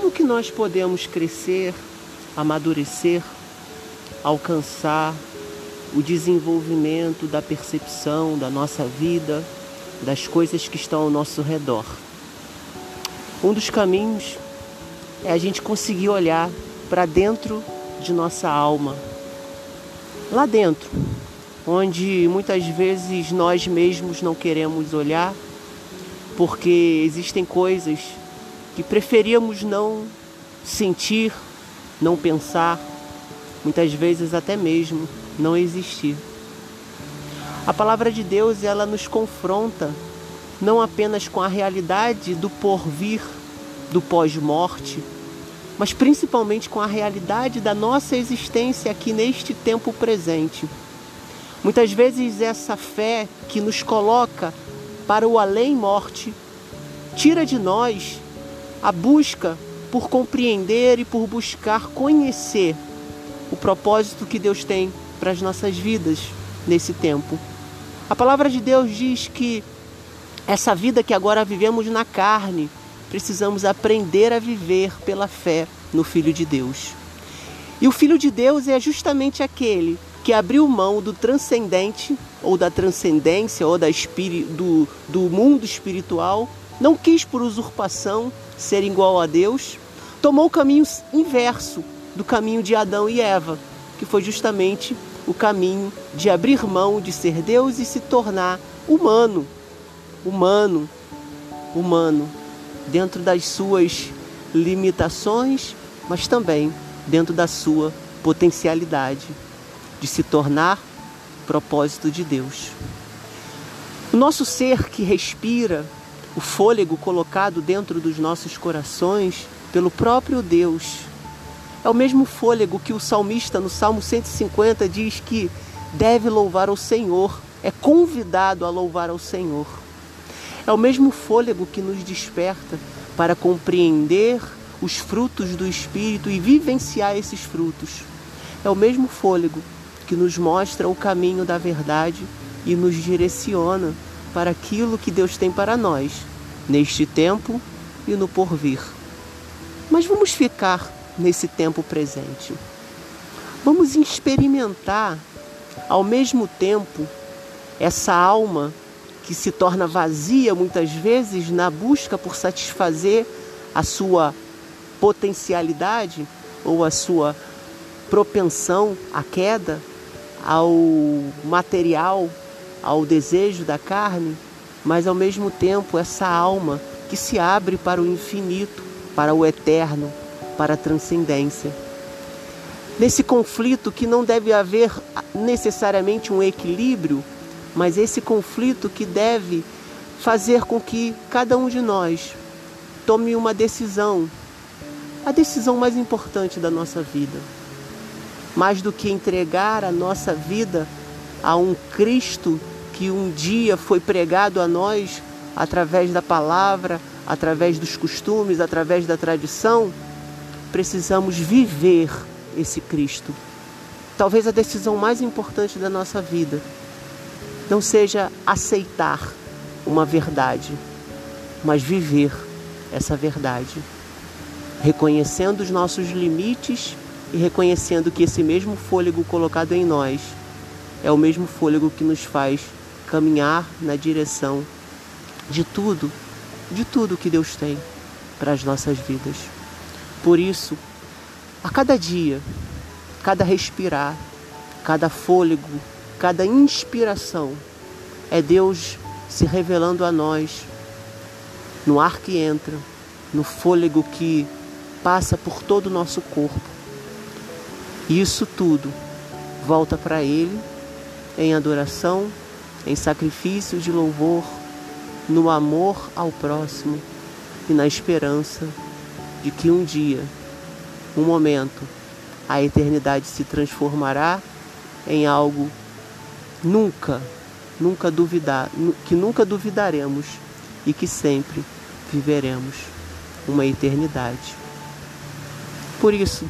como que nós podemos crescer, amadurecer, alcançar o desenvolvimento da percepção da nossa vida, das coisas que estão ao nosso redor. Um dos caminhos é a gente conseguir olhar para dentro de nossa alma, lá dentro, onde muitas vezes nós mesmos não queremos olhar, porque existem coisas que preferíamos não sentir, não pensar, muitas vezes até mesmo não existir. A palavra de Deus, ela nos confronta não apenas com a realidade do porvir, do pós-morte, mas principalmente com a realidade da nossa existência aqui neste tempo presente. Muitas vezes essa fé que nos coloca para o além-morte tira de nós a busca por compreender e por buscar conhecer o propósito que Deus tem para as nossas vidas nesse tempo. A palavra de Deus diz que essa vida que agora vivemos na carne, precisamos aprender a viver pela fé no Filho de Deus. E o Filho de Deus é justamente aquele que abriu mão do transcendente, ou da transcendência, ou da do, do mundo espiritual, não quis por usurpação ser igual a Deus, tomou o caminho inverso do caminho de Adão e Eva, que foi justamente o caminho de abrir mão de ser Deus e se tornar humano, humano, humano, dentro das suas limitações, mas também dentro da sua potencialidade de se tornar propósito de Deus. O nosso ser que respira, o fôlego colocado dentro dos nossos corações pelo próprio Deus, é o mesmo fôlego que o salmista no Salmo 150 diz que deve louvar ao Senhor, é convidado a louvar ao Senhor. É o mesmo fôlego que nos desperta para compreender os frutos do Espírito e vivenciar esses frutos. É o mesmo fôlego que nos mostra o caminho da verdade e nos direciona para aquilo que Deus tem para nós, neste tempo e no porvir. Mas vamos ficar nesse tempo presente. Vamos experimentar ao mesmo tempo essa alma que se torna vazia muitas vezes na busca por satisfazer a sua potencialidade ou a sua propensão à queda, ao material, ao desejo da carne, mas ao mesmo tempo essa alma que se abre para o infinito, para o eterno, para a transcendência. Nesse conflito que não deve haver necessariamente um equilíbrio, mas esse conflito que deve fazer com que cada um de nós tome uma decisão, a decisão mais importante da nossa vida. Mais do que entregar a nossa vida a um Cristo que um dia foi pregado a nós através da palavra, através dos costumes, através da tradição, precisamos viver esse Cristo. Talvez a decisão mais importante da nossa vida não seja aceitar uma verdade, mas viver essa verdade, reconhecendo os nossos limites e reconhecendo que esse mesmo fôlego colocado em nós é o mesmo fôlego que nos faz caminhar na direção de tudo, de tudo que Deus tem para as nossas vidas. Por isso, a cada dia, cada respirar, cada fôlego, cada inspiração, é Deus se revelando a nós no ar que entra, no fôlego que passa por todo o nosso corpo. E isso tudo volta para Ele em adoração, em sacrifício de louvor, no amor ao próximo e na esperança de que um dia, um momento, a eternidade se transformará em algo nunca, nunca duvidar, que nunca duvidaremos e que sempre viveremos uma eternidade. Por isso,